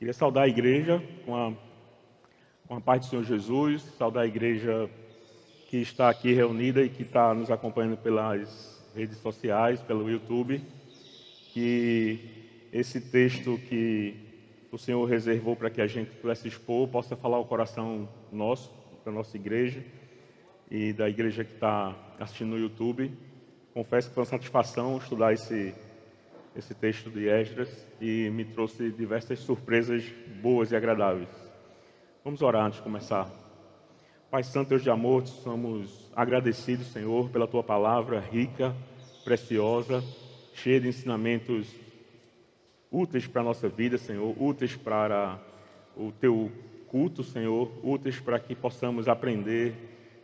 Queria saudar a igreja com a, com a do Senhor Jesus, saudar a igreja que está aqui reunida e que está nos acompanhando pelas redes sociais, pelo YouTube, que esse texto que o Senhor reservou para que a gente pudesse expor possa falar o coração nosso, da nossa igreja e da igreja que está assistindo no YouTube. Confesso que foi uma satisfação estudar esse, esse texto de Esdras e me trouxe diversas surpresas boas e agradáveis. Vamos orar antes de começar. Pai Santo, Deus de amor, somos agradecidos, Senhor, pela Tua palavra rica, preciosa, cheia de ensinamentos úteis para a nossa vida, Senhor, úteis para o Teu culto, Senhor, úteis para que possamos aprender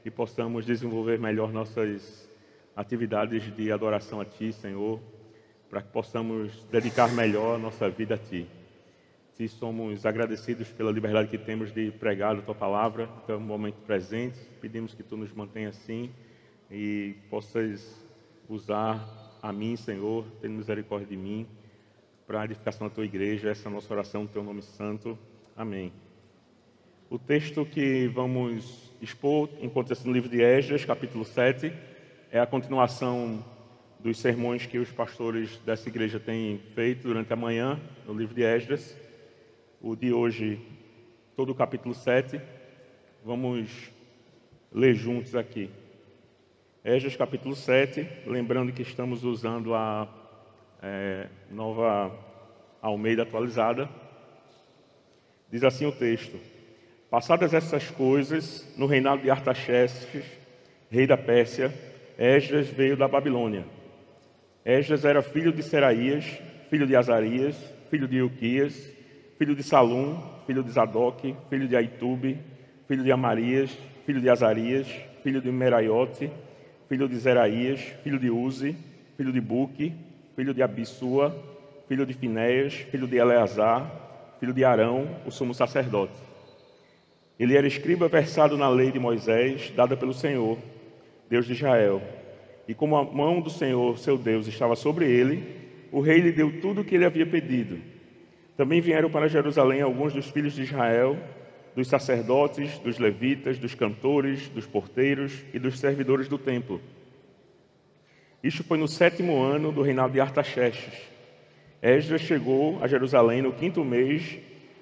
e possamos desenvolver melhor nossas atividades de adoração a Ti, Senhor, para que possamos dedicar melhor a nossa vida a Ti. Te somos agradecidos pela liberdade que temos de pregar a Tua palavra até o momento presente. Pedimos que Tu nos mantenha assim e possas usar a mim, Senhor, tenha misericórdia de mim, para a edificação da Tua igreja. Essa é a nossa oração no Teu nome santo. Amém. O texto que vamos expor encontra-se no livro de Esdras, capítulo 7. É a continuação dos sermões que os pastores dessa igreja têm feito durante a manhã, no livro de Esdras. O de hoje, todo o capítulo 7. Vamos ler juntos aqui. Esdras, capítulo 7. Lembrando que estamos usando a é, nova Almeida atualizada. Diz assim o texto. Passadas essas coisas, no reinado de Artaxerxes, rei da Pérsia, Esdras veio da Babilônia. Esdras era filho de Seraías, filho de Azarias, filho de Ilquias, filho de Salum, filho de Zadok, filho de Aitube, filho de Amarias, filho de Azarias, filho de Meraiote, filho de Zeraías, filho de Uzi, filho de Buque, filho de Abissua, filho de Finéias, filho de Eleazar, filho de Arão, o sumo sacerdote. Ele era escriba versado na lei de Moisés, dada pelo Senhor, Deus de Israel. E como a mão do Senhor, seu Deus, estava sobre ele, o rei lhe deu tudo o que ele havia pedido. Também vieram para Jerusalém alguns dos filhos de Israel, dos sacerdotes, dos levitas, dos cantores, dos porteiros e dos servidores do templo. Isto foi no sétimo ano do reinado de Artaxerxes. Esdras chegou a Jerusalém no quinto mês,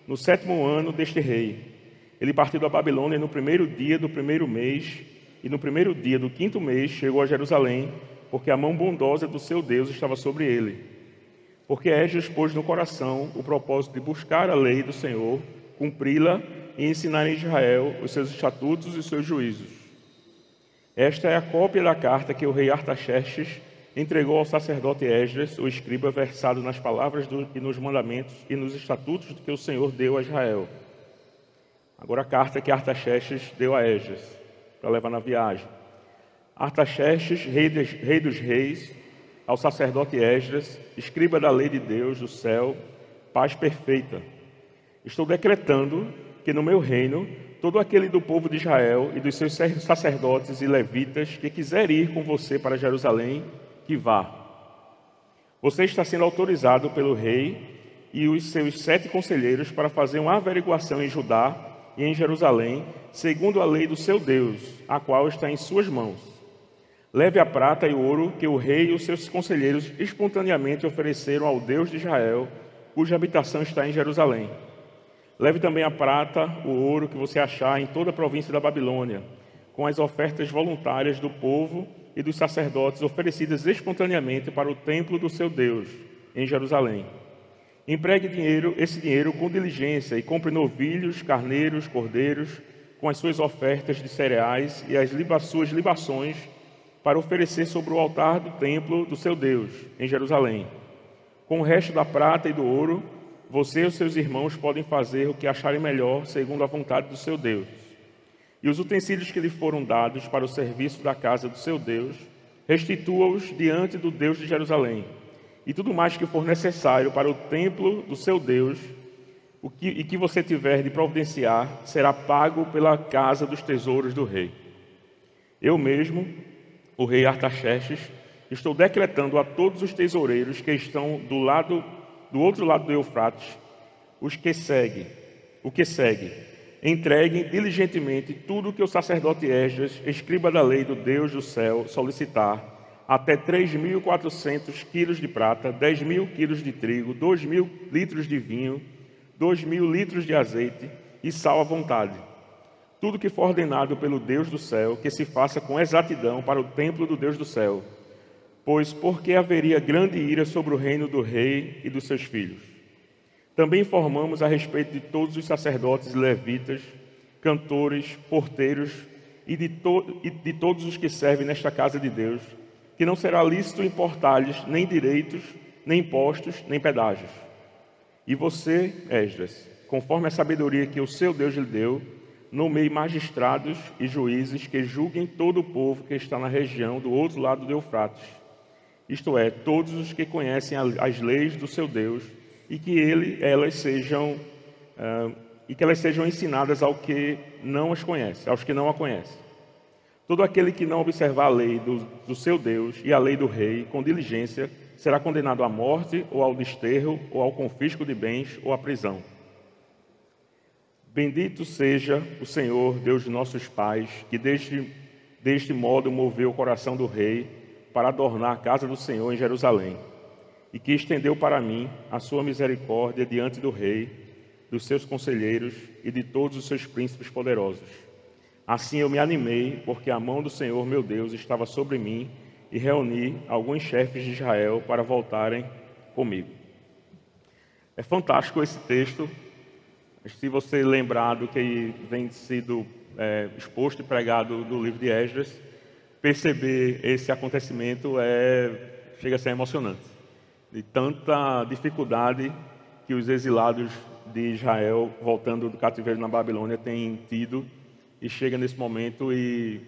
no sétimo ano deste rei. Ele partiu da Babilônia no primeiro dia do primeiro mês, e no primeiro dia do quinto mês chegou a Jerusalém, porque a mão bondosa do seu Deus estava sobre ele. Porque Esdras pôs no coração o propósito de buscar a lei do Senhor, cumpri-la e ensinar em Israel os seus estatutos e seus juízos. Esta é a cópia da carta que o rei Artaxerxes entregou ao sacerdote Esdras, o escriba, versado nas palavras do, e nos mandamentos e nos estatutos que o Senhor deu a Israel. Agora a carta que Artaxerxes deu a Esdras para levar na viagem. Artaxerxes, rei, de, rei dos reis, ao sacerdote Esdras, escriba da lei de Deus do céu, paz perfeita. Estou decretando que no meu reino todo aquele do povo de Israel e dos seus sacerdotes e levitas que quiser ir com você para Jerusalém, que vá. Você está sendo autorizado pelo rei e os seus sete conselheiros para fazer uma averiguação em Judá e em Jerusalém, segundo a lei do seu Deus, a qual está em suas mãos. Leve a prata e o ouro que o rei e os seus conselheiros espontaneamente ofereceram ao Deus de Israel, cuja habitação está em Jerusalém. Leve também a prata, o ouro que você achar em toda a província da Babilônia, com as ofertas voluntárias do povo e dos sacerdotes oferecidas espontaneamente para o templo do seu Deus, em Jerusalém. Empregue dinheiro, esse dinheiro com diligência e compre novilhos, carneiros, cordeiros, com as suas ofertas de cereais e as liba, suas libações para oferecer sobre o altar do templo do seu Deus, em Jerusalém. Com o resto da prata e do ouro, você e os seus irmãos podem fazer o que acharem melhor, segundo a vontade do seu Deus. E os utensílios que lhe foram dados para o serviço da casa do seu Deus, restitua-os diante do Deus de Jerusalém e tudo mais que for necessário para o templo do seu Deus, o que, e que você tiver de providenciar, será pago pela casa dos tesouros do rei. Eu mesmo, o rei Artaxerxes, estou decretando a todos os tesoureiros que estão do lado do outro lado do Eufrates, os que seguem, o que segue. Entreguem diligentemente tudo o que o sacerdote Esdras, escriba da lei do Deus do céu, solicitar, até 3.400 quilos de prata, 10 mil quilos de trigo, 2 mil litros de vinho, 2 mil litros de azeite e sal à vontade. Tudo que for ordenado pelo Deus do céu, que se faça com exatidão para o templo do Deus do céu. Pois porque haveria grande ira sobre o reino do rei e dos seus filhos. Também informamos a respeito de todos os sacerdotes e levitas, cantores, porteiros e de, to e de todos os que servem nesta casa de Deus, que não será lícito importar-lhes nem direitos, nem impostos, nem pedágios. E você, Esdras, conforme a sabedoria que o seu Deus lhe deu, nomeie magistrados e juízes que julguem todo o povo que está na região do outro lado do Eufrates, isto é, todos os que conhecem as leis do seu Deus e que ele, elas sejam uh, e que elas sejam ensinadas ao que não as conhece, aos que não a conhecem. Todo aquele que não observar a lei do, do seu Deus e a lei do rei com diligência será condenado à morte, ou ao desterro, ou ao confisco de bens, ou à prisão. Bendito seja o Senhor, Deus de nossos pais, que deste, deste modo moveu o coração do rei para adornar a casa do Senhor em Jerusalém, e que estendeu para mim a sua misericórdia diante do rei, dos seus conselheiros e de todos os seus príncipes poderosos Assim eu me animei, porque a mão do Senhor meu Deus estava sobre mim, e reuni alguns chefes de Israel para voltarem comigo. É fantástico esse texto. Se você lembrar do que vem sido é, exposto e pregado do livro de Esdras, perceber esse acontecimento é, chega a ser emocionante. De tanta dificuldade que os exilados de Israel, voltando do cativeiro na Babilônia, têm tido e chega nesse momento e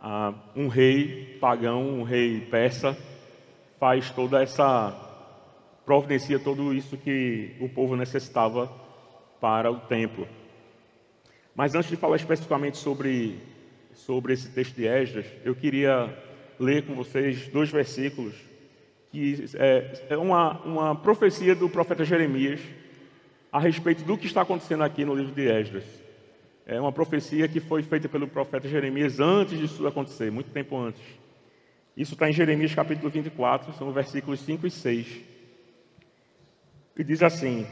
ah, um rei pagão, um rei persa, faz toda essa providencia tudo isso que o povo necessitava para o templo. Mas antes de falar especificamente sobre sobre esse texto de Esdras, eu queria ler com vocês dois versículos que é, é uma, uma profecia do profeta Jeremias a respeito do que está acontecendo aqui no livro de Esdras. É uma profecia que foi feita pelo profeta Jeremias antes disso acontecer, muito tempo antes. Isso está em Jeremias capítulo 24, são versículos 5 e 6. E diz assim,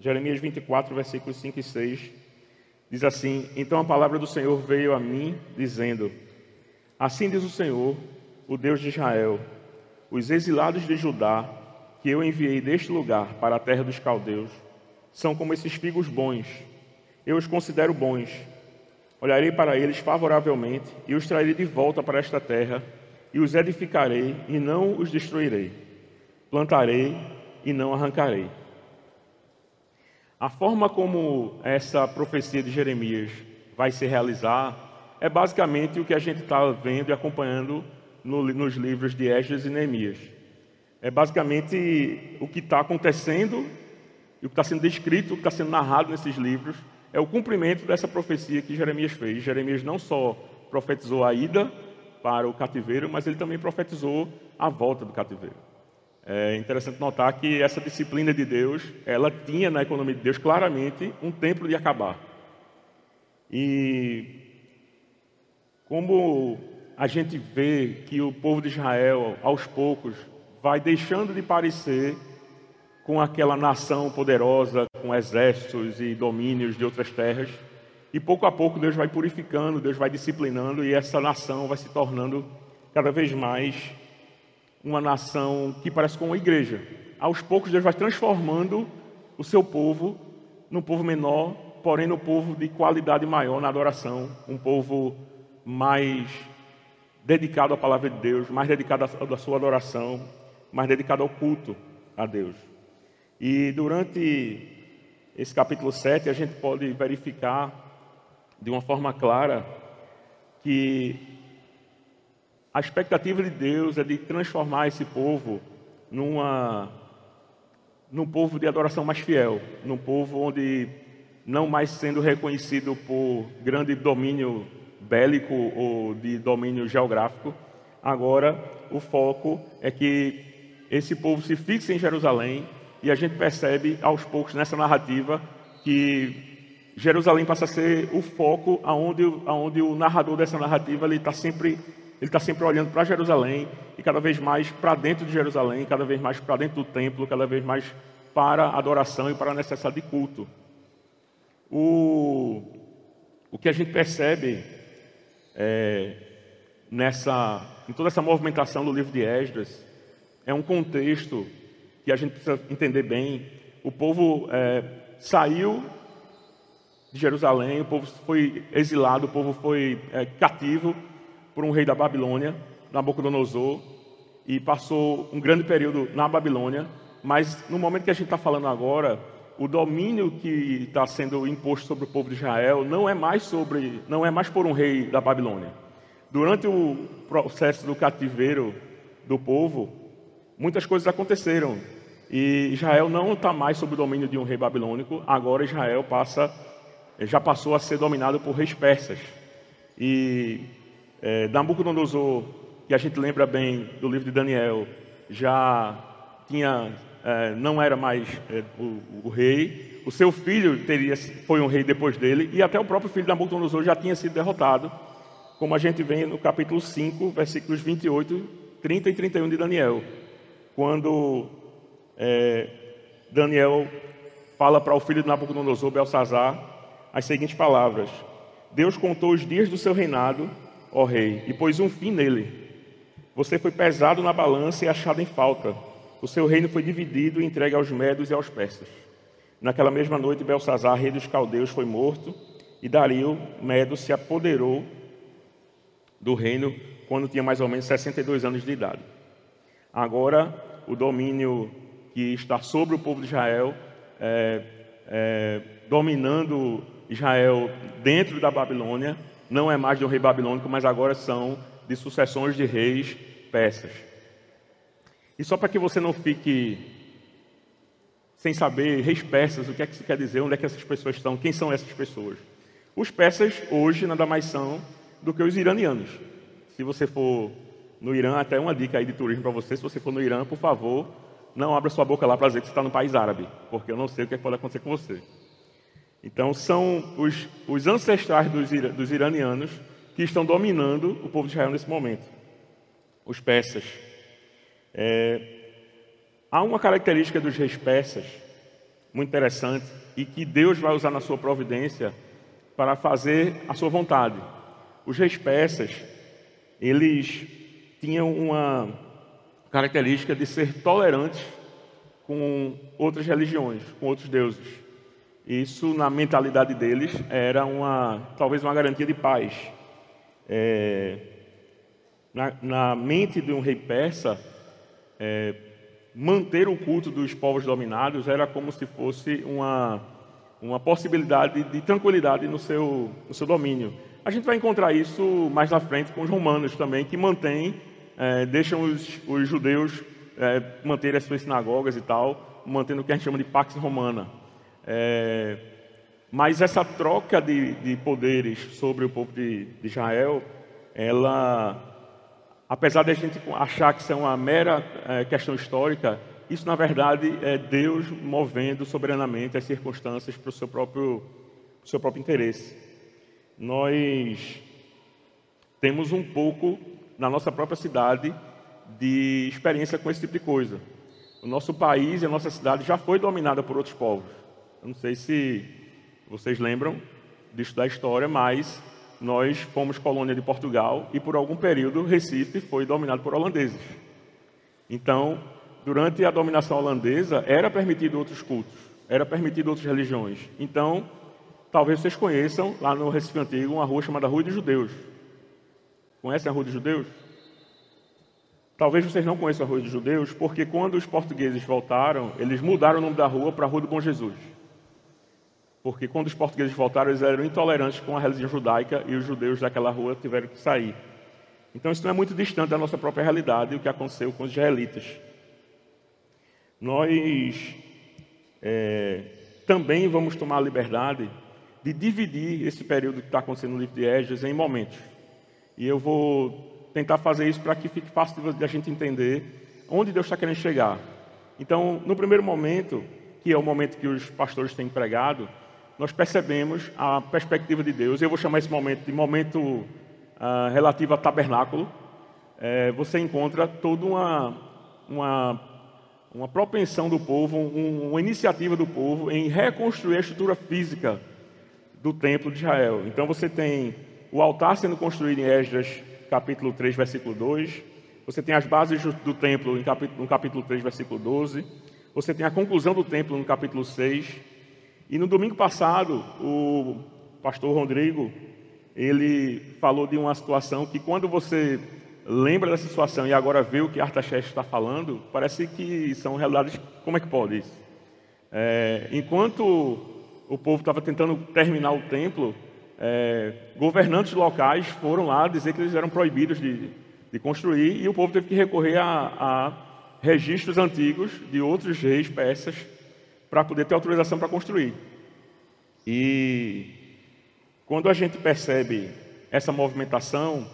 Jeremias 24, versículos 5 e 6, diz assim: Então a palavra do Senhor veio a mim, dizendo: Assim diz o Senhor, o Deus de Israel, os exilados de Judá, que eu enviei deste lugar para a terra dos caldeus, são como esses figos bons eu os considero bons. Olharei para eles favoravelmente e os trarei de volta para esta terra, e os edificarei e não os destruirei. Plantarei e não arrancarei. A forma como essa profecia de Jeremias vai se realizar é basicamente o que a gente está vendo e acompanhando no, nos livros de Esdras e Neemias. É basicamente o que está acontecendo e o que está sendo descrito, o que está sendo narrado nesses livros é o cumprimento dessa profecia que Jeremias fez. Jeremias não só profetizou a ida para o cativeiro, mas ele também profetizou a volta do cativeiro. É interessante notar que essa disciplina de Deus, ela tinha na economia de Deus claramente um tempo de acabar. E como a gente vê que o povo de Israel, aos poucos, vai deixando de parecer com aquela nação poderosa, com exércitos e domínios de outras terras. E pouco a pouco Deus vai purificando, Deus vai disciplinando e essa nação vai se tornando cada vez mais uma nação que parece com uma igreja. Aos poucos Deus vai transformando o seu povo num povo menor, porém no povo de qualidade maior na adoração, um povo mais dedicado à palavra de Deus, mais dedicado à sua adoração, mais dedicado ao culto a Deus. E durante esse capítulo 7, a gente pode verificar de uma forma clara que a expectativa de Deus é de transformar esse povo numa num povo de adoração mais fiel, num povo onde não mais sendo reconhecido por grande domínio bélico ou de domínio geográfico, agora o foco é que esse povo se fixe em Jerusalém, e a gente percebe aos poucos nessa narrativa que Jerusalém passa a ser o foco aonde, aonde o narrador dessa narrativa ele está sempre ele está sempre olhando para Jerusalém e cada vez mais para dentro de Jerusalém, cada vez mais para dentro do templo, cada vez mais para a adoração e para a necessidade de culto. O, o que a gente percebe é, nessa, em toda essa movimentação do livro de Esdras é um contexto que a gente precisa entender bem. O povo é, saiu de Jerusalém, o povo foi exilado, o povo foi é, cativo por um rei da Babilônia, Nabucodonosor, e passou um grande período na Babilônia. Mas no momento que a gente está falando agora, o domínio que está sendo imposto sobre o povo de Israel não é mais sobre, não é mais por um rei da Babilônia. Durante o processo do cativeiro do povo, muitas coisas aconteceram e Israel não está mais sob o domínio de um rei babilônico. Agora Israel passa, já passou a ser dominado por reis persas. E é, Nabucodonosor, que a gente lembra bem do livro de Daniel, já tinha é, não era mais é, o, o, rei, o seu filho teria, foi um rei depois dele, e até o próprio filho de Nabucodonosor já tinha sido derrotado, como a gente vê no capítulo 5, versículos 28, 30 e 31 de Daniel, quando é, Daniel fala para o filho de Nabucodonosor, Belsazar, as seguintes palavras: Deus contou os dias do seu reinado, ó rei, e pôs um fim nele. Você foi pesado na balança e achado em falta o seu reino foi dividido e entregue aos medos e aos persas. Naquela mesma noite, Belsazar, rei dos caldeus, foi morto, e Dario, medo, se apoderou do reino quando tinha mais ou menos 62 anos de idade. Agora, o domínio que está sobre o povo de Israel, é, é, dominando Israel dentro da Babilônia, não é mais de um rei babilônico, mas agora são de sucessões de reis persas. E só para que você não fique sem saber, reis persas, o que é que isso quer dizer, onde é que essas pessoas estão, quem são essas pessoas. Os persas hoje nada mais são do que os iranianos. Se você for no Irã, até uma dica aí de turismo para você, se você for no Irã, por favor, não abra sua boca lá para dizer que você está no país árabe, porque eu não sei o que, é que pode acontecer com você. Então, são os, os ancestrais dos, dos iranianos que estão dominando o povo de Israel nesse momento. Os persas. É, há uma característica dos reis persas muito interessante e que Deus vai usar na sua providência para fazer a sua vontade. Os reis persas, eles tinham uma característica de ser tolerantes com outras religiões, com outros deuses. Isso, na mentalidade deles, era uma, talvez uma garantia de paz. É, na, na mente de um rei persa, é, manter o culto dos povos dominados era como se fosse uma, uma possibilidade de tranquilidade no seu, no seu domínio. A gente vai encontrar isso mais na frente com os romanos também, que mantêm, é, deixam os, os judeus é, manter as suas sinagogas e tal, mantendo o que a gente chama de Pax Romana. É, mas essa troca de, de, poderes sobre o povo de, de Israel, ela apesar de a gente achar que isso é uma mera é, questão histórica, isso na verdade é Deus movendo soberanamente as circunstâncias para o seu próprio, seu próprio interesse. Nós temos um pouco na nossa própria cidade de experiência com esse tipo de coisa. O nosso país e a nossa cidade já foi dominada por outros povos. Eu não sei se vocês lembram disso da história, mas nós fomos colônia de Portugal e por algum período Recife foi dominado por holandeses. Então, durante a dominação holandesa, era permitido outros cultos, era permitido outras religiões. Então, talvez vocês conheçam, lá no Recife Antigo, uma rua chamada Rua dos Judeus. Conhecem a Rua dos Judeus? Talvez vocês não conheçam a Rua dos Judeus, porque quando os portugueses voltaram, eles mudaram o nome da rua para Rua do Bom Jesus porque quando os portugueses voltaram, eles eram intolerantes com a religião judaica e os judeus daquela rua tiveram que sair. Então isso não é muito distante da nossa própria realidade, o que aconteceu com os israelitas. Nós é, também vamos tomar a liberdade de dividir esse período que está acontecendo no livro de Esdras em momentos. E eu vou tentar fazer isso para que fique fácil de a gente entender onde Deus está querendo chegar. Então, no primeiro momento, que é o momento que os pastores têm pregado, nós percebemos a perspectiva de Deus. Eu vou chamar esse momento de momento uh, relativo a tabernáculo. É, você encontra toda uma, uma, uma propensão do povo, um, uma iniciativa do povo em reconstruir a estrutura física do templo de Israel. Então você tem o altar sendo construído em Esdras, capítulo 3, versículo 2. Você tem as bases do templo no capítulo 3, versículo 12. Você tem a conclusão do templo no capítulo 6. E no domingo passado, o pastor Rodrigo, ele falou de uma situação que quando você lembra dessa situação e agora vê o que Artaxerxes está falando, parece que são realidades, como é que pode isso? É, enquanto o povo estava tentando terminar o templo, é, governantes locais foram lá dizer que eles eram proibidos de, de construir e o povo teve que recorrer a, a registros antigos de outros reis persas para poder ter autorização para construir. E quando a gente percebe essa movimentação,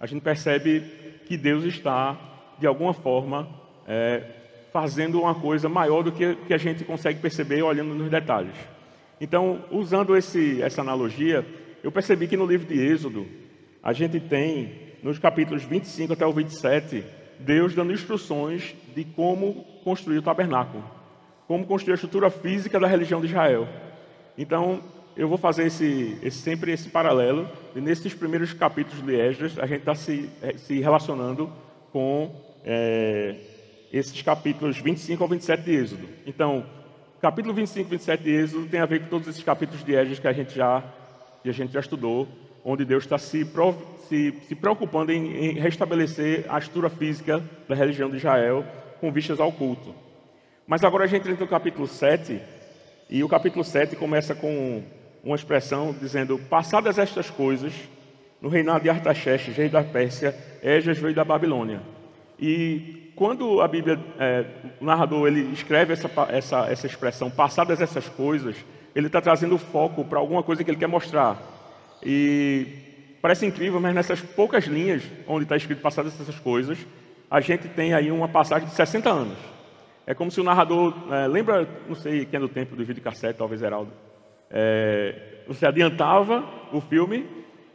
a gente percebe que Deus está, de alguma forma, é, fazendo uma coisa maior do que, que a gente consegue perceber olhando nos detalhes. Então, usando esse, essa analogia, eu percebi que no livro de Êxodo, a gente tem, nos capítulos 25 até o 27, Deus dando instruções de como construir o tabernáculo como construir a estrutura física da religião de Israel. Então, eu vou fazer esse, esse, sempre esse paralelo, e nesses primeiros capítulos de Esdras, a gente está se, eh, se relacionando com é, esses capítulos 25 ao 27 de Êxodo. Então, capítulo 25 e 27 de Êxodo tem a ver com todos esses capítulos de Esdras que a gente já, que a gente já estudou, onde Deus está se, se, se preocupando em, em restabelecer a estrutura física da religião de Israel com vistas ao culto. Mas agora a gente entra no capítulo 7, e o capítulo 7 começa com uma expressão dizendo: Passadas estas coisas, no reinado de Artaxerxes, rei da Pérsia, Esdras veio da Babilônia. E quando a Bíblia, é, o narrador, ele escreve essa, essa, essa expressão, passadas essas coisas, ele está trazendo foco para alguma coisa que ele quer mostrar. E parece incrível, mas nessas poucas linhas, onde está escrito passadas essas coisas, a gente tem aí uma passagem de 60 anos. É como se o narrador, é, lembra, não sei quem é do tempo do vídeo cassete, talvez Heraldo, é, você adiantava o filme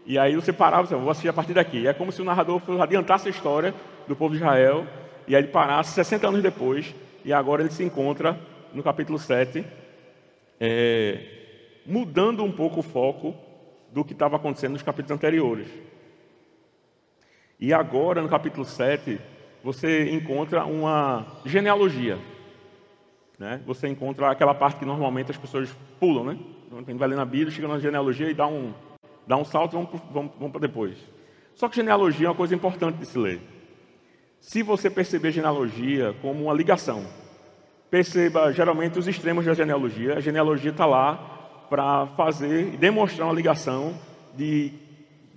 e aí você parava, você, vou assistir a partir daqui. É como se o narrador adiantasse a história do povo de Israel e aí ele parasse 60 anos depois e agora ele se encontra no capítulo 7, é, mudando um pouco o foco do que estava acontecendo nos capítulos anteriores. E agora, no capítulo 7, você encontra uma genealogia. Né? Você encontra aquela parte que normalmente as pessoas pulam, né? A gente vai ler na Bíblia, chega na genealogia e dá um, dá um salto e vamos, vamos, vamos para depois. Só que genealogia é uma coisa importante de se ler. Se você perceber genealogia como uma ligação, perceba geralmente os extremos da genealogia. A genealogia está lá para fazer e demonstrar uma ligação de,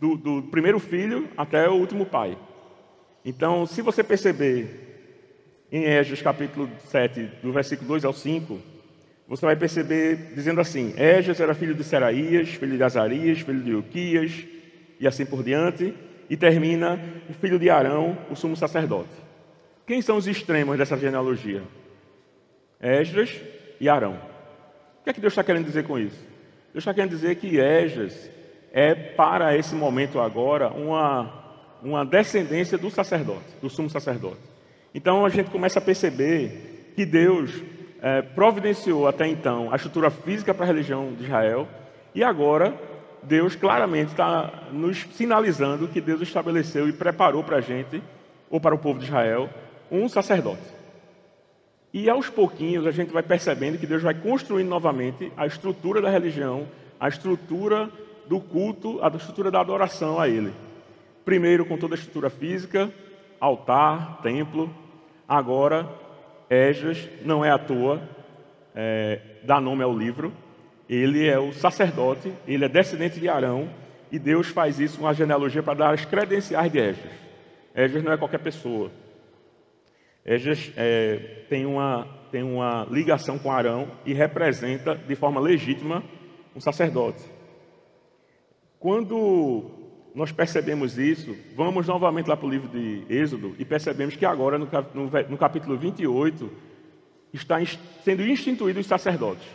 do, do primeiro filho até o último pai. Então, se você perceber em Esdras capítulo 7, do versículo 2 ao 5, você vai perceber dizendo assim: Esdras era filho de Seraías, filho de Azarias, filho de Uquias, e assim por diante, e termina filho de Arão, o sumo sacerdote. Quem são os extremos dessa genealogia? Esdras e Arão. O que é que Deus está querendo dizer com isso? Deus está querendo dizer que Esdras é, para esse momento agora, uma uma descendência do sacerdote, do sumo sacerdote. Então a gente começa a perceber que Deus é, providenciou até então a estrutura física para a religião de Israel e agora Deus claramente está nos sinalizando que Deus estabeleceu e preparou para a gente, ou para o povo de Israel, um sacerdote. E aos pouquinhos a gente vai percebendo que Deus vai construindo novamente a estrutura da religião, a estrutura do culto, a estrutura da adoração a Ele. Primeiro com toda a estrutura física, altar, templo. Agora, Esdras não é à toa, é, dá nome ao livro. Ele é o sacerdote, ele é descendente de Arão, e Deus faz isso uma genealogia para dar as credenciais de Esdras. Esdras não é qualquer pessoa. Esdras é, tem, uma, tem uma ligação com Arão e representa de forma legítima um sacerdote. Quando nós percebemos isso, vamos novamente lá para o livro de Êxodo e percebemos que agora, no, no, no capítulo 28, está sendo instituído os sacerdotes.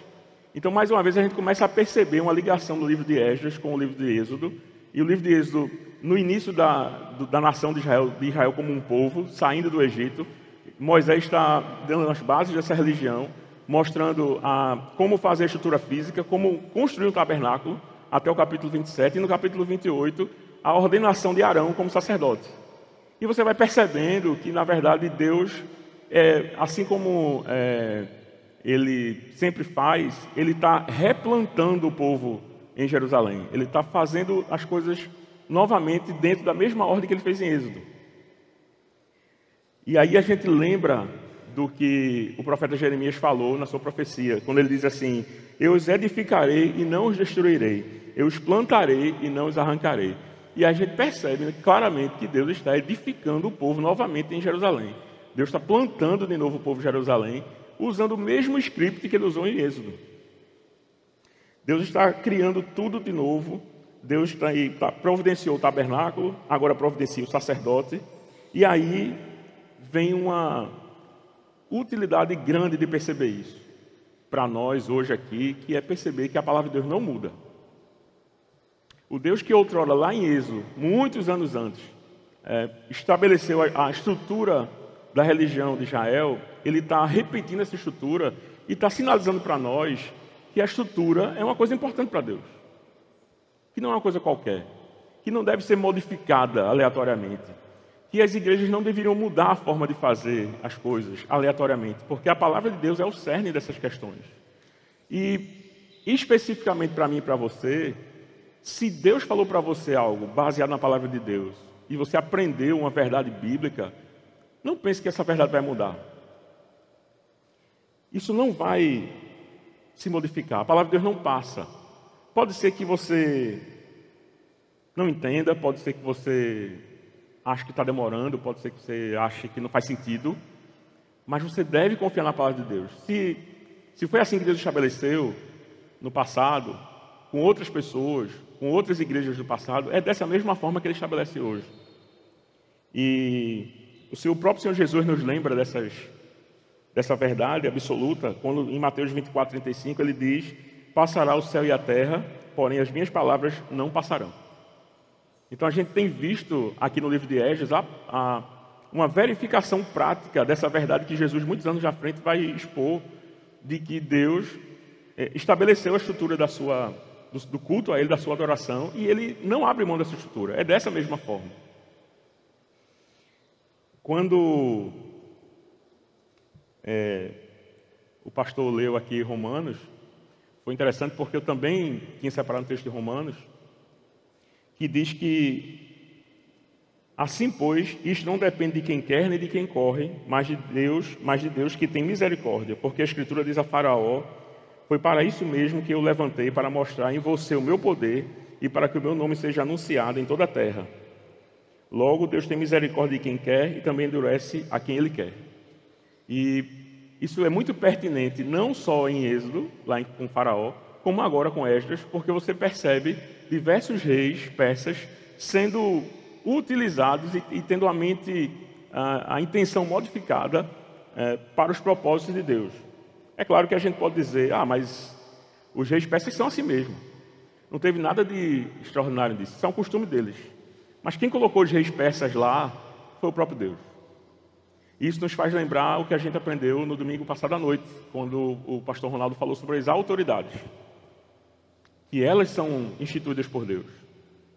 Então, mais uma vez, a gente começa a perceber uma ligação do livro de Esdras com o livro de Êxodo. E o livro de Êxodo, no início da, da nação de Israel, de Israel como um povo, saindo do Egito, Moisés está dando as bases dessa religião, mostrando a, como fazer a estrutura física, como construir um tabernáculo, até o capítulo 27. E no capítulo 28, a ordenação de Arão como sacerdote. E você vai percebendo que, na verdade, Deus, é, assim como é, ele sempre faz, ele está replantando o povo em Jerusalém. Ele está fazendo as coisas novamente dentro da mesma ordem que ele fez em Êxodo. E aí a gente lembra do que o profeta Jeremias falou na sua profecia, quando ele diz assim: Eu os edificarei e não os destruirei, eu os plantarei e não os arrancarei. E a gente percebe claramente que Deus está edificando o povo novamente em Jerusalém. Deus está plantando de novo o povo de Jerusalém, usando o mesmo script que ele usou em Êxodo. Deus está criando tudo de novo. Deus está aí, tá, providenciou o tabernáculo, agora providencia o sacerdote. E aí vem uma utilidade grande de perceber isso. Para nós hoje aqui, que é perceber que a palavra de Deus não muda. O Deus que outrora, lá em Êxodo, muitos anos antes, é, estabeleceu a, a, estrutura da religião de Israel, ele está repetindo essa estrutura e está sinalizando para nós que a estrutura é uma coisa importante para Deus. Que não é uma coisa qualquer. Que não deve ser modificada aleatoriamente. Que as igrejas não deveriam mudar a forma de fazer as coisas aleatoriamente. Porque a palavra de Deus é o cerne dessas questões. E especificamente para mim e para você, se Deus falou para você algo baseado na palavra de Deus e você aprendeu uma verdade bíblica, não pense que essa verdade vai mudar. Isso não vai se modificar. A palavra de Deus não passa. Pode ser que você não entenda, pode ser que você ache que está demorando, pode ser que você ache que não faz sentido, mas você deve confiar na palavra de Deus. Se, se foi assim que Deus estabeleceu no passado, com outras pessoas, com outras igrejas do passado, é dessa mesma forma que ele estabelece hoje. E o, seu, o próprio Senhor Jesus nos lembra dessas, dessa verdade absoluta, quando em Mateus 24, 35 ele diz: Passará o céu e a terra, porém as minhas palavras não passarão. Então a gente tem visto aqui no livro de Esdras a, a, uma verificação prática dessa verdade que Jesus, muitos anos à frente, vai expor de que Deus é, estabeleceu a estrutura da sua do, do culto a Ele, da sua adoração, e Ele não abre mão dessa estrutura. É dessa mesma forma. Quando é, o pastor leu aqui Romanos, foi interessante porque eu também tinha separado um texto de Romanos, que diz que Assim, pois, isto não depende de quem quer nem de quem corre, mas de Deus, mas de Deus que tem misericórdia, porque a Escritura diz a Faraó foi para isso mesmo que eu levantei para mostrar em você o meu poder e para que o meu nome seja anunciado em toda a terra. Logo, Deus tem misericórdia de quem quer e também endurece a quem Ele quer. E isso é muito pertinente, não só em Êxodo, lá com Faraó, como agora com Esdras, porque você percebe diversos reis persas sendo utilizados e, e tendo a mente, a, a intenção modificada é, para os propósitos de Deus. É claro que a gente pode dizer, ah, mas os reis persas são assim mesmo. Não teve nada de extraordinário disso. Isso é um costume deles. Mas quem colocou os reis persas lá foi o próprio Deus. Isso nos faz lembrar o que a gente aprendeu no domingo passado à noite, quando o pastor Ronaldo falou sobre as autoridades. Que elas são instituídas por Deus.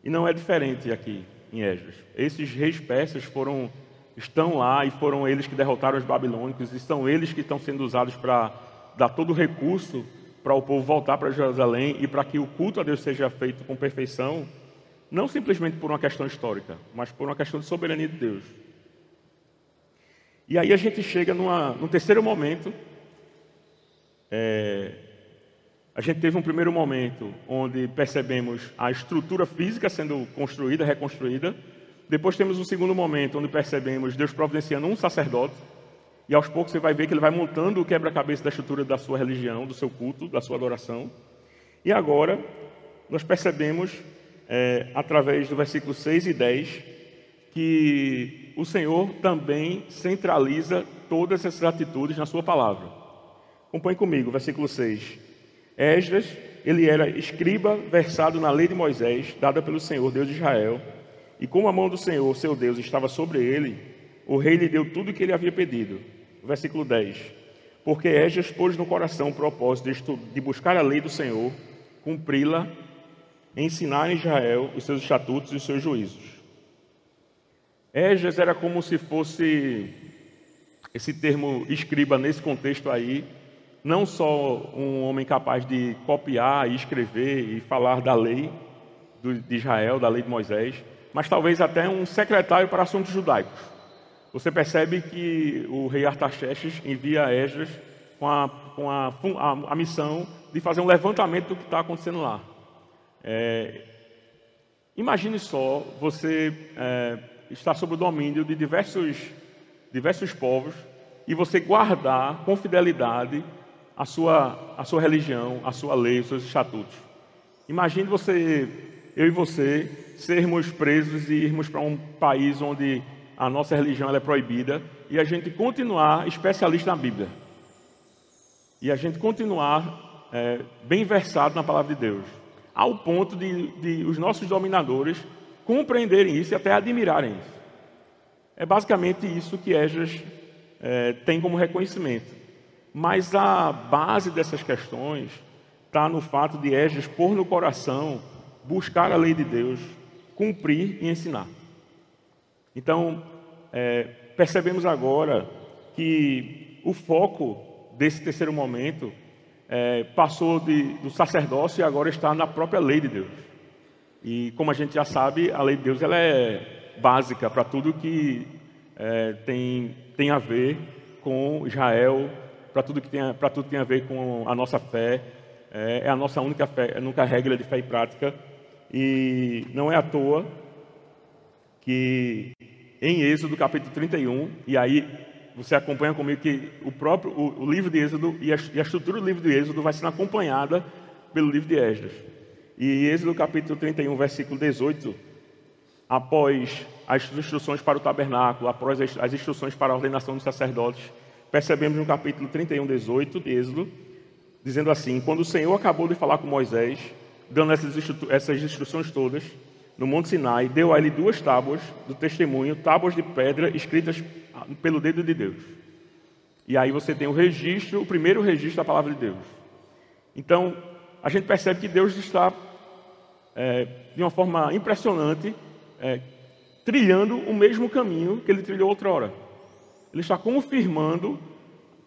E não é diferente aqui em Esdras. Esses reis persas foram estão lá e foram eles que derrotaram os babilônicos e são eles que estão sendo usados para dar todo o recurso para o povo voltar para Jerusalém e para que o culto a Deus seja feito com perfeição, não simplesmente por uma questão histórica, mas por uma questão de soberania de Deus. E aí a gente chega numa, num terceiro momento. É, a gente teve um primeiro momento onde percebemos a estrutura física sendo construída, reconstruída. Depois temos um segundo momento onde percebemos Deus providenciando um sacerdote e aos poucos você vai ver que ele vai montando o quebra-cabeça da estrutura da sua religião, do seu culto, da sua adoração. E agora, nós percebemos, é, através do versículo 6 e 10, que o Senhor também centraliza todas essas atitudes na sua palavra. Acompanhe comigo, versículo 6. Esdras, ele era escriba versado na lei de Moisés, dada pelo Senhor, Deus de Israel. E como a mão do Senhor, seu Deus, estava sobre ele, o rei lhe deu tudo o que ele havia pedido. Versículo 10. Porque Esdras pôs no coração o propósito de buscar a lei do Senhor, cumpri-la, ensinar em Israel os seus estatutos e os seus juízos. Esdras era como se fosse esse termo escriba nesse contexto aí, não só um homem capaz de copiar e escrever e falar da lei de Israel, da lei de Moisés, mas talvez até um secretário para assuntos judaicos. Você percebe que o rei Artaxerxes envia Esdras com, a, com a, a, a, missão de fazer um levantamento do que está acontecendo lá. É, imagine só você é, estar sob o domínio de diversos, diversos povos e você guardar com fidelidade a sua, a sua religião, a sua lei, os seus estatutos. Imagine você, eu e você, sermos presos e irmos para um país onde a nossa religião é proibida e a gente continuar especialista na Bíblia. E a gente continuar é, bem versado na palavra de Deus. Ao ponto de, de os nossos dominadores compreenderem isso e até admirarem isso. É basicamente isso que Esdras é, tem como reconhecimento. Mas a base dessas questões está no fato de Esdras pôr no coração buscar a lei de Deus, cumprir e ensinar. Então, é, percebemos agora que o foco desse terceiro momento é, passou de, do sacerdócio e agora está na própria lei de Deus. E como a gente já sabe, a lei de Deus ela é básica para tudo que é, tem, tem a ver com Israel, para tudo que tem, para tudo que tem a ver com a nossa fé. É, é a nossa única fé, a única regra de fé e prática. E não é à toa que em Êxodo capítulo 31, e aí você acompanha comigo que o próprio o, o livro de Êxodo e a, e a, estrutura do livro de Êxodo vai sendo acompanhada pelo livro de Esdras. E Êxodo capítulo 31, versículo 18, após as instruções para o tabernáculo, após as instruções para a ordenação dos sacerdotes, percebemos no capítulo 31, 18 de Êxodo, dizendo assim: Quando o Senhor acabou de falar com Moisés, dando essas, instru essas instruções todas, no Monte Sinai, deu a ele duas tábuas do testemunho, tábuas de pedra escritas pelo dedo de Deus. E aí você tem o registro, o primeiro registro da palavra de Deus. Então, a gente percebe que Deus está, é, de uma forma impressionante, é, trilhando o mesmo caminho que ele trilhou outrora. Ele está confirmando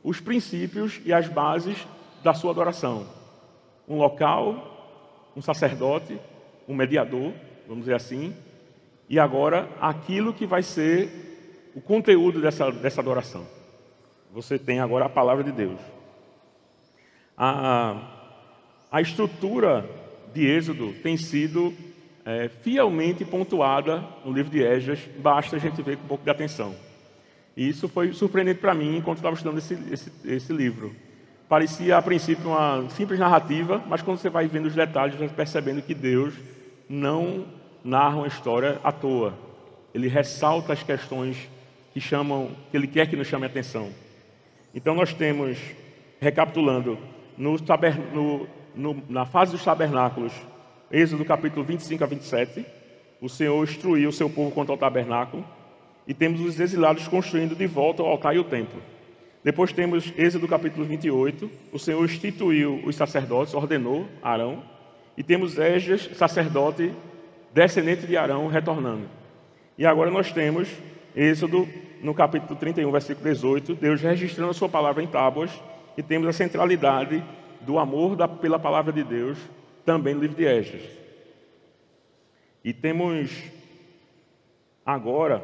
os princípios e as bases da sua adoração. Um local, um sacerdote, um mediador, vamos dizer assim, e agora aquilo que vai ser o conteúdo dessa, dessa adoração. Você tem agora a palavra de Deus. A, a estrutura de Êxodo tem sido é, fielmente pontuada no livro de Esdras, basta a gente ver com um pouco de atenção. E isso foi surpreendente para mim enquanto estava estudando esse, esse, esse, livro. Parecia a princípio uma simples narrativa, mas quando você vai vendo os detalhes, vai percebendo que Deus não narra uma história à toa. Ele ressalta as questões que chamam, que ele quer que nos chame a atenção. Então nós temos, recapitulando, no, no, no, na fase dos tabernáculos, Êxodo capítulo 25 a 27, o Senhor instruiu o seu povo quanto ao tabernáculo, e temos os exilados construindo de volta o altar e o templo. Depois temos Êxodo capítulo 28, o Senhor instituiu os sacerdotes, ordenou Arão, e temos Esdras, sacerdote, descendente de Arão, retornando. E agora nós temos Êxodo, no capítulo 31, versículo 18, Deus registrando a sua palavra em tábuas, e temos a centralidade do amor da, pela palavra de Deus também no livro de Esdras. E temos agora,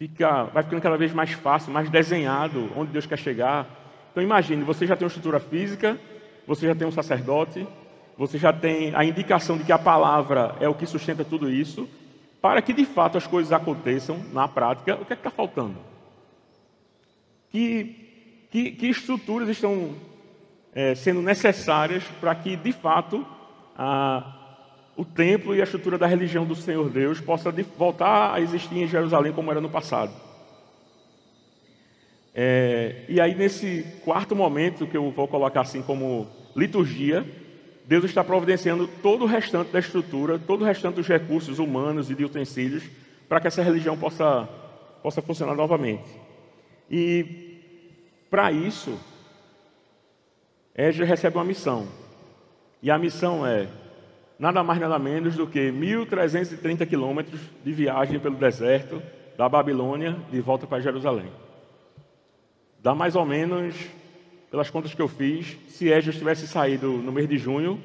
fica, vai ficando cada vez mais fácil, mais desenhado onde Deus quer chegar. Então imagine, você já tem uma estrutura física, você já tem um sacerdote, você já tem a indicação de que a palavra é o que sustenta tudo isso, para que de fato as coisas aconteçam na prática, o que é que está faltando? Que, que, que estruturas estão é, sendo necessárias para que, de fato, a, o templo e a estrutura da religião do Senhor Deus possa voltar a existir em Jerusalém como era no passado. É, e aí, nesse quarto momento, que eu vou colocar assim como liturgia, Deus está providenciando todo o restante da estrutura, todo o restante dos recursos humanos e de utensílios para que essa religião possa, possa funcionar novamente. E para isso, Esdras recebe uma missão. E a missão é nada mais nada menos do que 1.330 quilômetros de viagem pelo deserto da Babilônia de volta para Jerusalém. Dá mais ou menos pelas contas que eu fiz, se Esdras tivesse saído no mês de junho,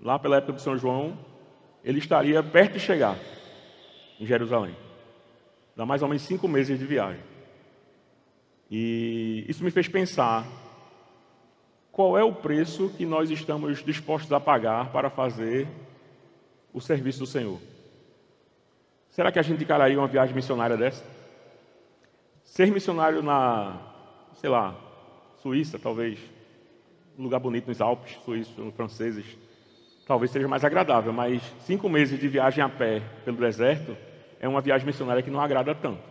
lá pela época de São João, ele estaria perto de chegar em Jerusalém. Dá mais ou menos cinco meses de viagem. E isso me fez pensar qual é o preço que nós estamos dispostos a pagar para fazer o serviço do Senhor. Será que a gente encararia uma viagem missionária dessa? Ser missionário na, sei lá, Suíça, talvez, um lugar bonito nos Alpes, suíços, franceses, talvez seja mais agradável, mas cinco meses de viagem a pé pelo deserto é uma viagem missionária que não agrada tanto.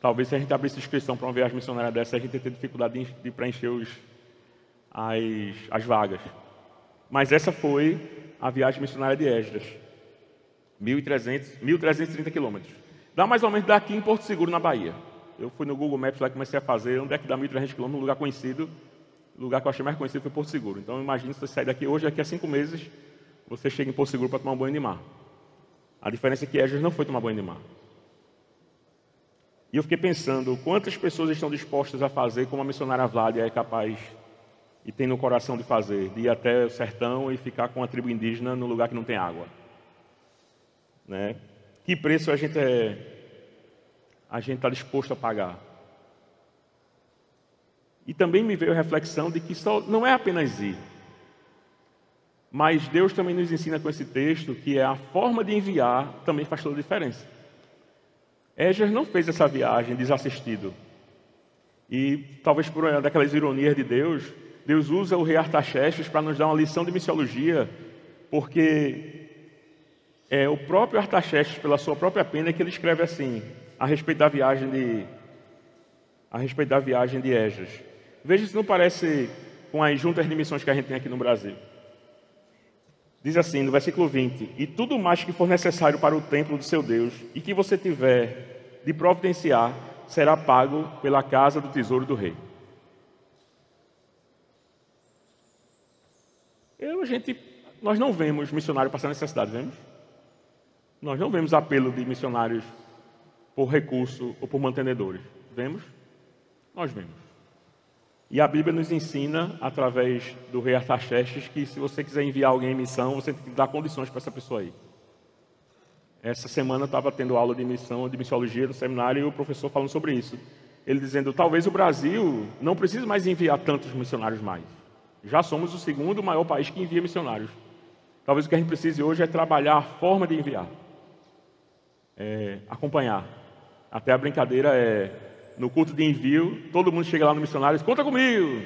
Talvez se a gente abrisse inscrição para uma viagem missionária dessa, a gente tenha dificuldade de, de preencher os, as, as vagas. Mas essa foi a viagem missionária de Esdras. 1.300, 1.330 quilômetros. Dá mais ou menos daqui em Porto Seguro, na Bahia. Eu fui no Google Maps lá e comecei a fazer onde é que dá 1.300 quilômetros, um lugar conhecido. O lugar que eu achei mais conhecido foi Porto Seguro. Então, imagine se você sair daqui hoje, daqui a cinco meses, você chega em Porto Seguro para tomar um banho de mar. A diferença é que Esdras não foi tomar banho de mar. E eu fiquei pensando, quantas pessoas estão dispostas a fazer como a missionária Vládia é capaz e tem no coração de fazer, de ir até o sertão e ficar com a tribo indígena no lugar que não tem água. Né? Que preço a gente é a gente está disposto a pagar. E também me veio a reflexão de que só não é apenas ir, mas Deus também nos ensina com esse texto que é a forma de enviar também faz toda a diferença. Esdras não fez essa viagem desassistido. E talvez por uma daquelas ironias de Deus, Deus usa o rei Artaxerxes para nos dar uma lição de missiologia, porque é o próprio Artaxerxes, pela sua própria pena, que ele escreve assim: a respeito da viagem de a respeito da viagem de Esdras. Veja se não parece com as juntas de missões que a gente tem aqui no Brasil. Diz assim, no versículo 20: E tudo mais que for necessário para o templo do seu Deus, e que você tiver de providenciar, será pago pela casa do tesouro do rei. Eu, a gente, nós não vemos missionário passar necessidade, vemos? Nós não vemos apelo de missionários por recurso ou por mantenedores. Vemos? Nós vemos. E a Bíblia nos ensina, através do rei Artaxerxes, que se você quiser enviar alguém em missão, você tem que dar condições para essa pessoa aí. Essa semana eu estava tendo aula de missão, de missiologia no seminário, e o professor falando sobre isso. Ele dizendo, talvez o Brasil não precise mais enviar tantos missionários mais. Já somos o segundo maior país que envia missionários. Talvez o que a gente precise hoje é trabalhar a forma de enviar. É, acompanhar, até a brincadeira é, no culto de envio, todo mundo chega lá no missionário e diz, conta comigo.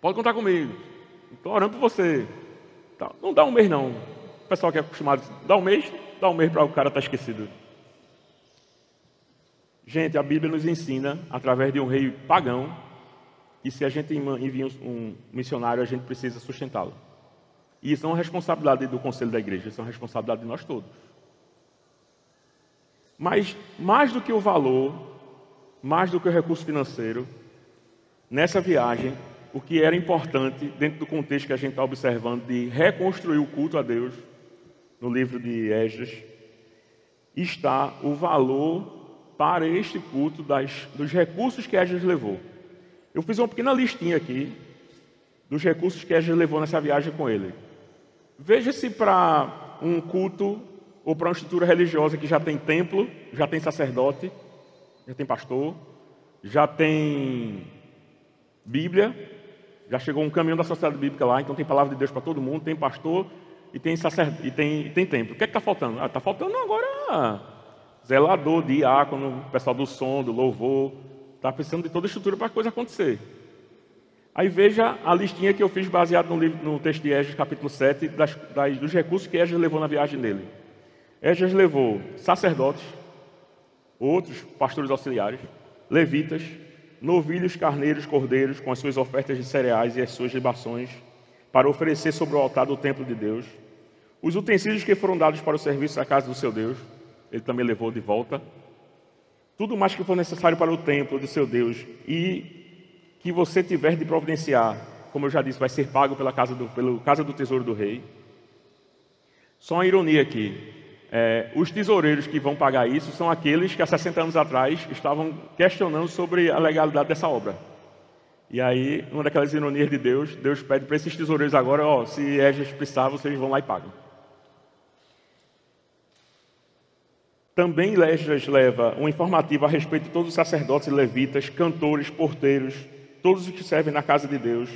Pode contar comigo. Estou orando por você. Não dá um mês não. O pessoal que é acostumado, dá um mês, dá um mês para o cara estar tá esquecido. Gente, a Bíblia nos ensina, através de um rei pagão, que se a gente envia um missionário, a gente precisa sustentá-lo. E isso não é uma responsabilidade do conselho da igreja, isso é uma responsabilidade de nós todos. Mas mais do que o valor, mais do que o recurso financeiro, nessa viagem, o que era importante, dentro do contexto que a gente está observando, de reconstruir o culto a Deus, no livro de Esdras, está o valor para este culto das, dos recursos que Esdras levou. Eu fiz uma pequena listinha aqui dos recursos que Esdras levou nessa viagem com ele. Veja se para um culto ou para uma estrutura religiosa que já tem templo, já tem sacerdote, já tem pastor, já tem Bíblia, já chegou um caminhão da sociedade bíblica lá, então tem palavra de Deus para todo mundo, tem pastor e tem sacerdote, e tem, e tem templo. O que é está faltando? Está ah, faltando agora zelador, diácono, pessoal do som, do louvor. Está precisando de toda a estrutura para a coisa acontecer. Aí veja a listinha que eu fiz baseado no, livro, no texto de Esdras, capítulo 7, das, das, dos recursos que Esdras levou na viagem dele. Esdras levou sacerdotes, outros pastores auxiliares, levitas, novilhos, carneiros, cordeiros, com as suas ofertas de cereais e as suas libações, para oferecer sobre o altar do templo de Deus. Os utensílios que foram dados para o serviço da casa do seu Deus, ele também levou de volta. Tudo mais que for necessário para o templo do seu Deus e que você tiver de providenciar, como eu já disse, vai ser pago pela casa do, pelo casa do tesouro do rei. Só uma ironia aqui. É, os tesoureiros que vão pagar isso são aqueles que há 60 anos atrás estavam questionando sobre a legalidade dessa obra. E aí, uma daquelas ironias de Deus, Deus pede para esses tesoureiros agora, ó, se Esdras precisar, vocês vão lá e pagam. Também Esdras leva um informativo a respeito de todos os sacerdotes e levitas, cantores, porteiros, todos os que servem na casa de Deus,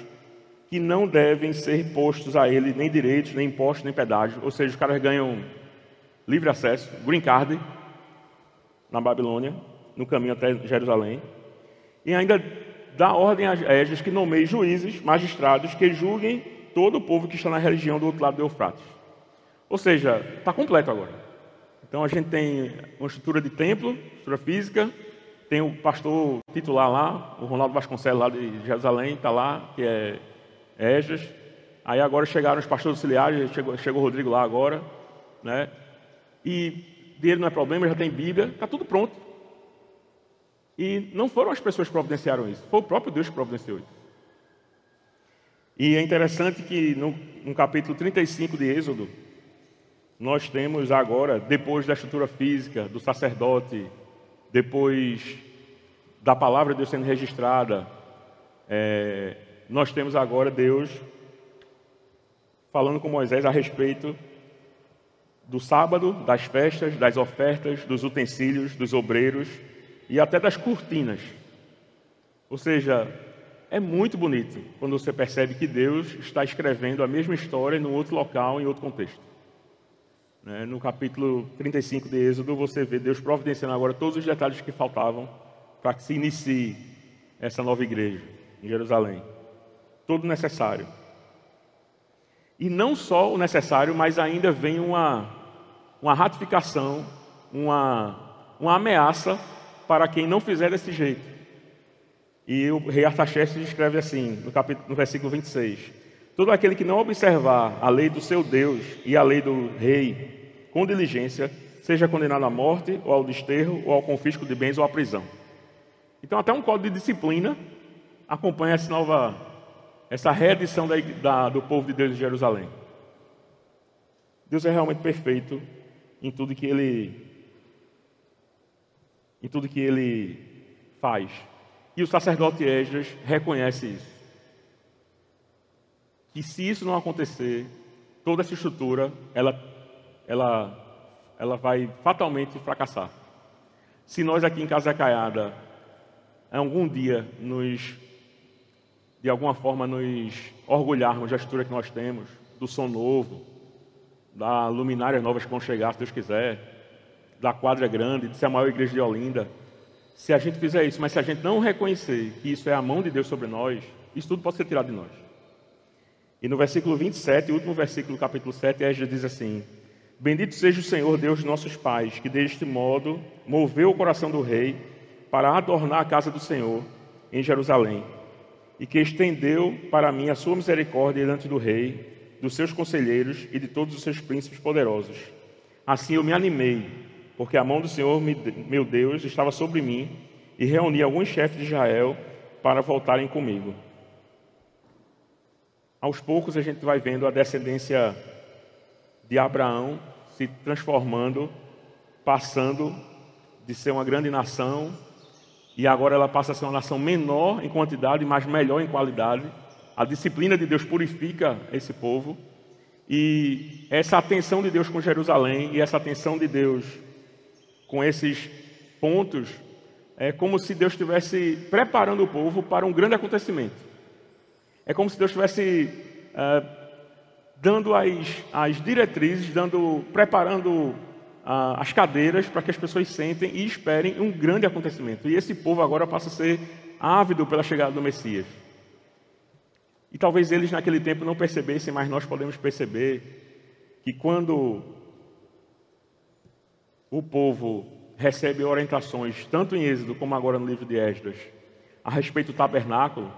que não devem ser postos a ele nem direitos, nem impostos, nem pedágio. Ou seja, os caras ganham livre acesso, green card, na Babilônia, no caminho até Jerusalém. E ainda dá ordem a Esdras que nomeie juízes, magistrados, que julguem todo o povo que está na região do outro lado do Eufrates. Ou seja, está completo agora. Então a gente tem uma estrutura de templo, estrutura física, tem o pastor titular lá, o Ronaldo Vasconcelos lá de Jerusalém, está lá, que é Esdras. Aí agora chegaram os pastores auxiliares, chegou, chegou o Rodrigo lá agora, né? e dele não é problema, já tem Bíblia, está tudo pronto. E não foram as pessoas que providenciaram isso, foi o próprio Deus que providenciou isso. E é interessante que no, no capítulo 35 de Êxodo, nós temos agora, depois da estrutura física, do sacerdote, depois da palavra de Deus sendo registrada, é, nós temos agora Deus falando com Moisés a respeito do sábado, das festas, das ofertas, dos utensílios, dos obreiros e até das cortinas. Ou seja, é muito bonito quando você percebe que Deus está escrevendo a mesma história em outro local, em outro contexto. Né, no capítulo 35 de Êxodo, você vê Deus providenciando agora todos os detalhes que faltavam para que se inicie essa nova igreja em Jerusalém. Todo necessário. E não só o necessário, mas ainda vem uma, uma ratificação, uma, uma ameaça para quem não fizer desse jeito. E o rei Artaxerxes escreve assim, no, capítulo, no versículo 26. Todo aquele que não observar a lei do seu Deus e a lei do rei com diligência, seja condenado à morte, ou ao desterro, ou ao confisco de bens, ou à prisão. Então, até um código de disciplina acompanha essa nova essa reedição da, da, do povo de Deus em Jerusalém. Deus é realmente perfeito em tudo que ele em tudo que ele faz. E o sacerdote Esdras reconhece isso. Que se isso não acontecer, toda essa estrutura ela ela ela vai fatalmente fracassar. Se nós aqui em Casa Caiada algum dia nos de alguma forma nos orgulharmos da estrutura que nós temos, do som novo, da luminárias novas que vão chegar, se Deus quiser, da quadra grande, de ser a maior igreja de Olinda. Se a gente fizer isso, mas se a gente não reconhecer que isso é a mão de Deus sobre nós, isso tudo pode ser tirado de nós. E no versículo 27, o último versículo do capítulo 7, Esdras diz assim: Bendito seja o Senhor Deus de nossos pais, que deste modo moveu o coração do rei para adornar a casa do Senhor em Jerusalém e que estendeu para mim a sua misericórdia diante do rei, dos seus conselheiros e de todos os seus príncipes poderosos. Assim eu me animei, porque a mão do Senhor, meu Deus, estava sobre mim, e reuni alguns chefes de Israel para voltarem comigo. Aos poucos a gente vai vendo a descendência de Abraão se transformando, passando de ser uma grande nação e agora ela passa a ser uma nação menor em quantidade, mas melhor em qualidade. A disciplina de Deus purifica esse povo. E essa atenção de Deus com Jerusalém e essa atenção de Deus com esses pontos é como se Deus estivesse preparando o povo para um grande acontecimento. É como se Deus estivesse é, dando as, as diretrizes, dando, preparando ah, as cadeiras para que as pessoas sentem e esperem um grande acontecimento. E esse povo agora passa a ser ávido pela chegada do Messias. E talvez eles naquele tempo não percebessem, mas nós podemos perceber que quando o povo recebe orientações, tanto em Êxodo como agora no livro de Esdras, a respeito do tabernáculo,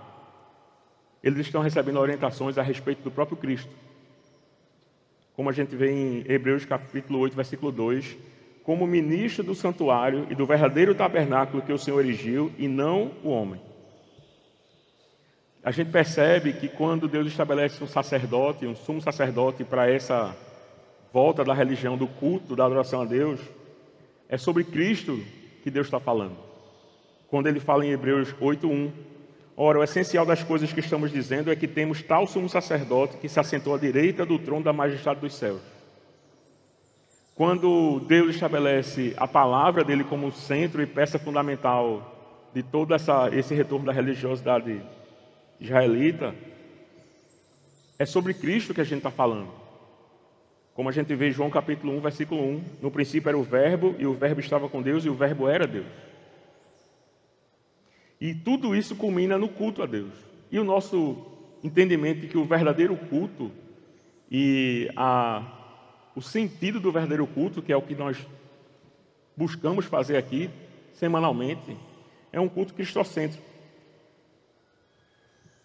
eles estão recebendo orientações a respeito do próprio Cristo. Como a gente vê em Hebreus capítulo 8, versículo 2, como ministro do santuário e do verdadeiro tabernáculo que o Senhor erigiu e não o homem. A gente percebe que quando Deus estabelece um sacerdote, um sumo sacerdote para essa volta da religião, do culto, da adoração a Deus, é sobre Cristo que Deus está falando. Quando ele fala em Hebreus 8:1, ora, o essencial das coisas que estamos dizendo é que temos tal sumo sacerdote que se assentou à direita do trono da majestade dos céus. Quando Deus estabelece a palavra dele como centro e peça fundamental de todo essa, esse retorno da religiosidade israelita, é sobre Cristo que a gente está falando. Como a gente vê em João capítulo 1, versículo 1, no princípio era o Verbo, e o Verbo estava com Deus, e o Verbo era Deus. E tudo isso culmina no culto a Deus. E o nosso entendimento de que o verdadeiro culto e a, o sentido do verdadeiro culto, que é o que nós buscamos fazer aqui semanalmente, é um culto cristocêntrico.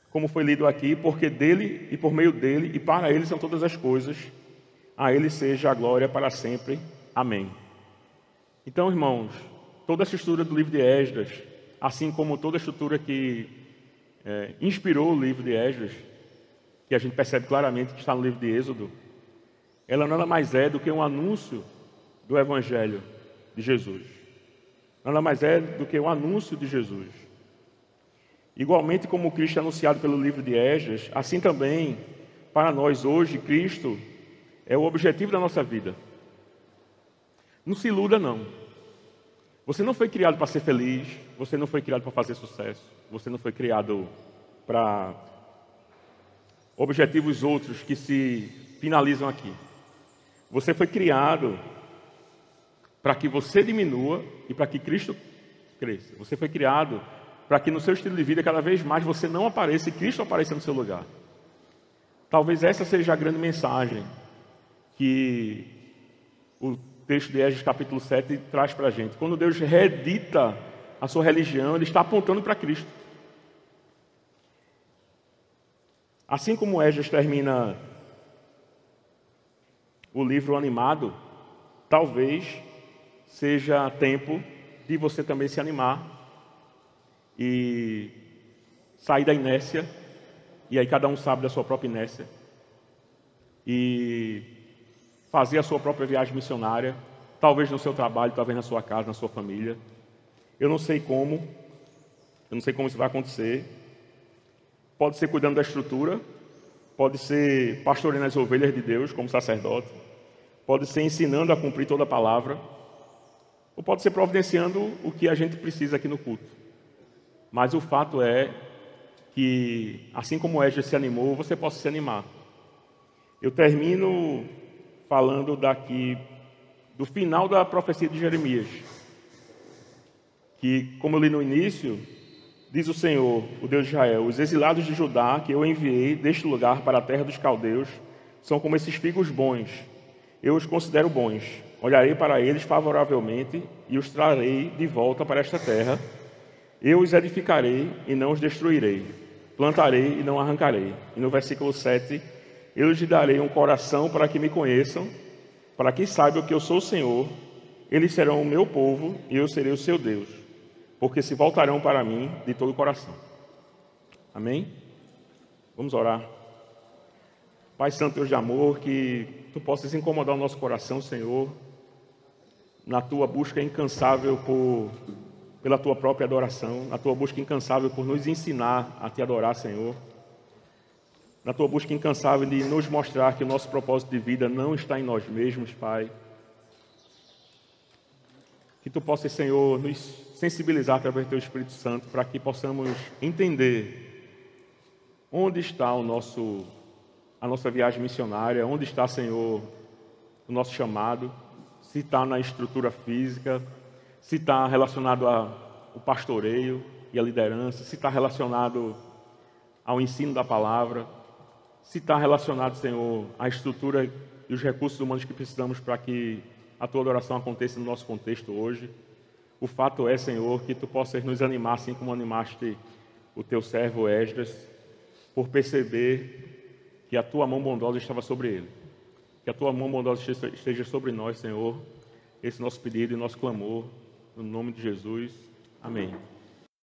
Como foi lido aqui, porque dele e por meio dele e para ele são todas as coisas, a ele seja a glória para sempre. Amém. Então, irmãos, toda a estrutura do livro de Esdras assim como toda a estrutura que é, inspirou o livro de Esdras, que a gente percebe claramente que está no livro de Êxodo, ela nada mais é do que um anúncio do Evangelho de Jesus. Nada mais é do que um anúncio de Jesus. Igualmente como Cristo é anunciado pelo livro de Esdras, assim também, para nós hoje, Cristo é o objetivo da nossa vida. Não se iluda, não. Você não foi criado para ser feliz, você não foi criado para fazer sucesso, você não foi criado para objetivos outros que se finalizam aqui. Você foi criado para que você diminua e para que Cristo cresça. Você foi criado para que no seu estilo de vida cada vez mais você não apareça e Cristo apareça no seu lugar. Talvez essa seja a grande mensagem que o texto de Esdras capítulo 7 traz para a gente. Quando Deus reedita a sua religião, Ele está apontando para Cristo. Assim como Esdras termina o livro animado, talvez seja tempo de você também se animar e sair da inércia, e aí cada um sabe da sua própria inércia, e fazer a sua própria viagem missionária, talvez no seu trabalho, talvez na sua casa, na sua família. Eu não sei como, eu não sei como isso vai acontecer. Pode ser cuidando da estrutura, pode ser pastoreando as ovelhas de Deus como sacerdote, pode ser ensinando a cumprir toda a palavra, ou pode ser providenciando o que a gente precisa aqui no culto. Mas o fato é que, assim como Edger se animou, você possa se animar. Eu termino falando daqui do final da profecia de Jeremias. Que, como eu li no início, diz o Senhor, o Deus de Israel: Os exilados de Judá que eu enviei deste lugar para a terra dos caldeus são como esses figos bons. Eu os considero bons. Olharei para eles favoravelmente e os trarei de volta para esta terra. Eu os edificarei e não os destruirei. Plantarei e não arrancarei. E no versículo 7 eu lhes darei um coração para que me conheçam, para que saibam que eu sou o Senhor. Eles serão o meu povo e eu serei o seu Deus, porque se voltarão para mim de todo o coração. Amém? Vamos orar. Pai Santo Deus de amor, que tu possas incomodar o nosso coração, Senhor, na tua busca incansável por, pela tua própria adoração, na tua busca incansável por nos ensinar a te adorar, Senhor na tua busca incansável de nos mostrar que o nosso propósito de vida não está em nós mesmos, Pai. Que tu possas, Senhor, nos sensibilizar através do teu Espírito Santo para que possamos entender onde está o nosso a nossa viagem missionária, onde está, Senhor, o nosso chamado, se está na estrutura física, se está relacionado ao pastoreio e à liderança, se está relacionado ao ensino da palavra se está relacionado, Senhor, à estrutura e os recursos humanos que precisamos para que a tua adoração aconteça no nosso contexto hoje. O fato é, Senhor, que tu possas nos animar, assim como animaste o teu servo Esdras, por perceber que a tua mão bondosa estava sobre ele. Que a tua mão bondosa esteja sobre nós, Senhor. Esse é nosso pedido e nosso clamor, no nome de Jesus. Amém.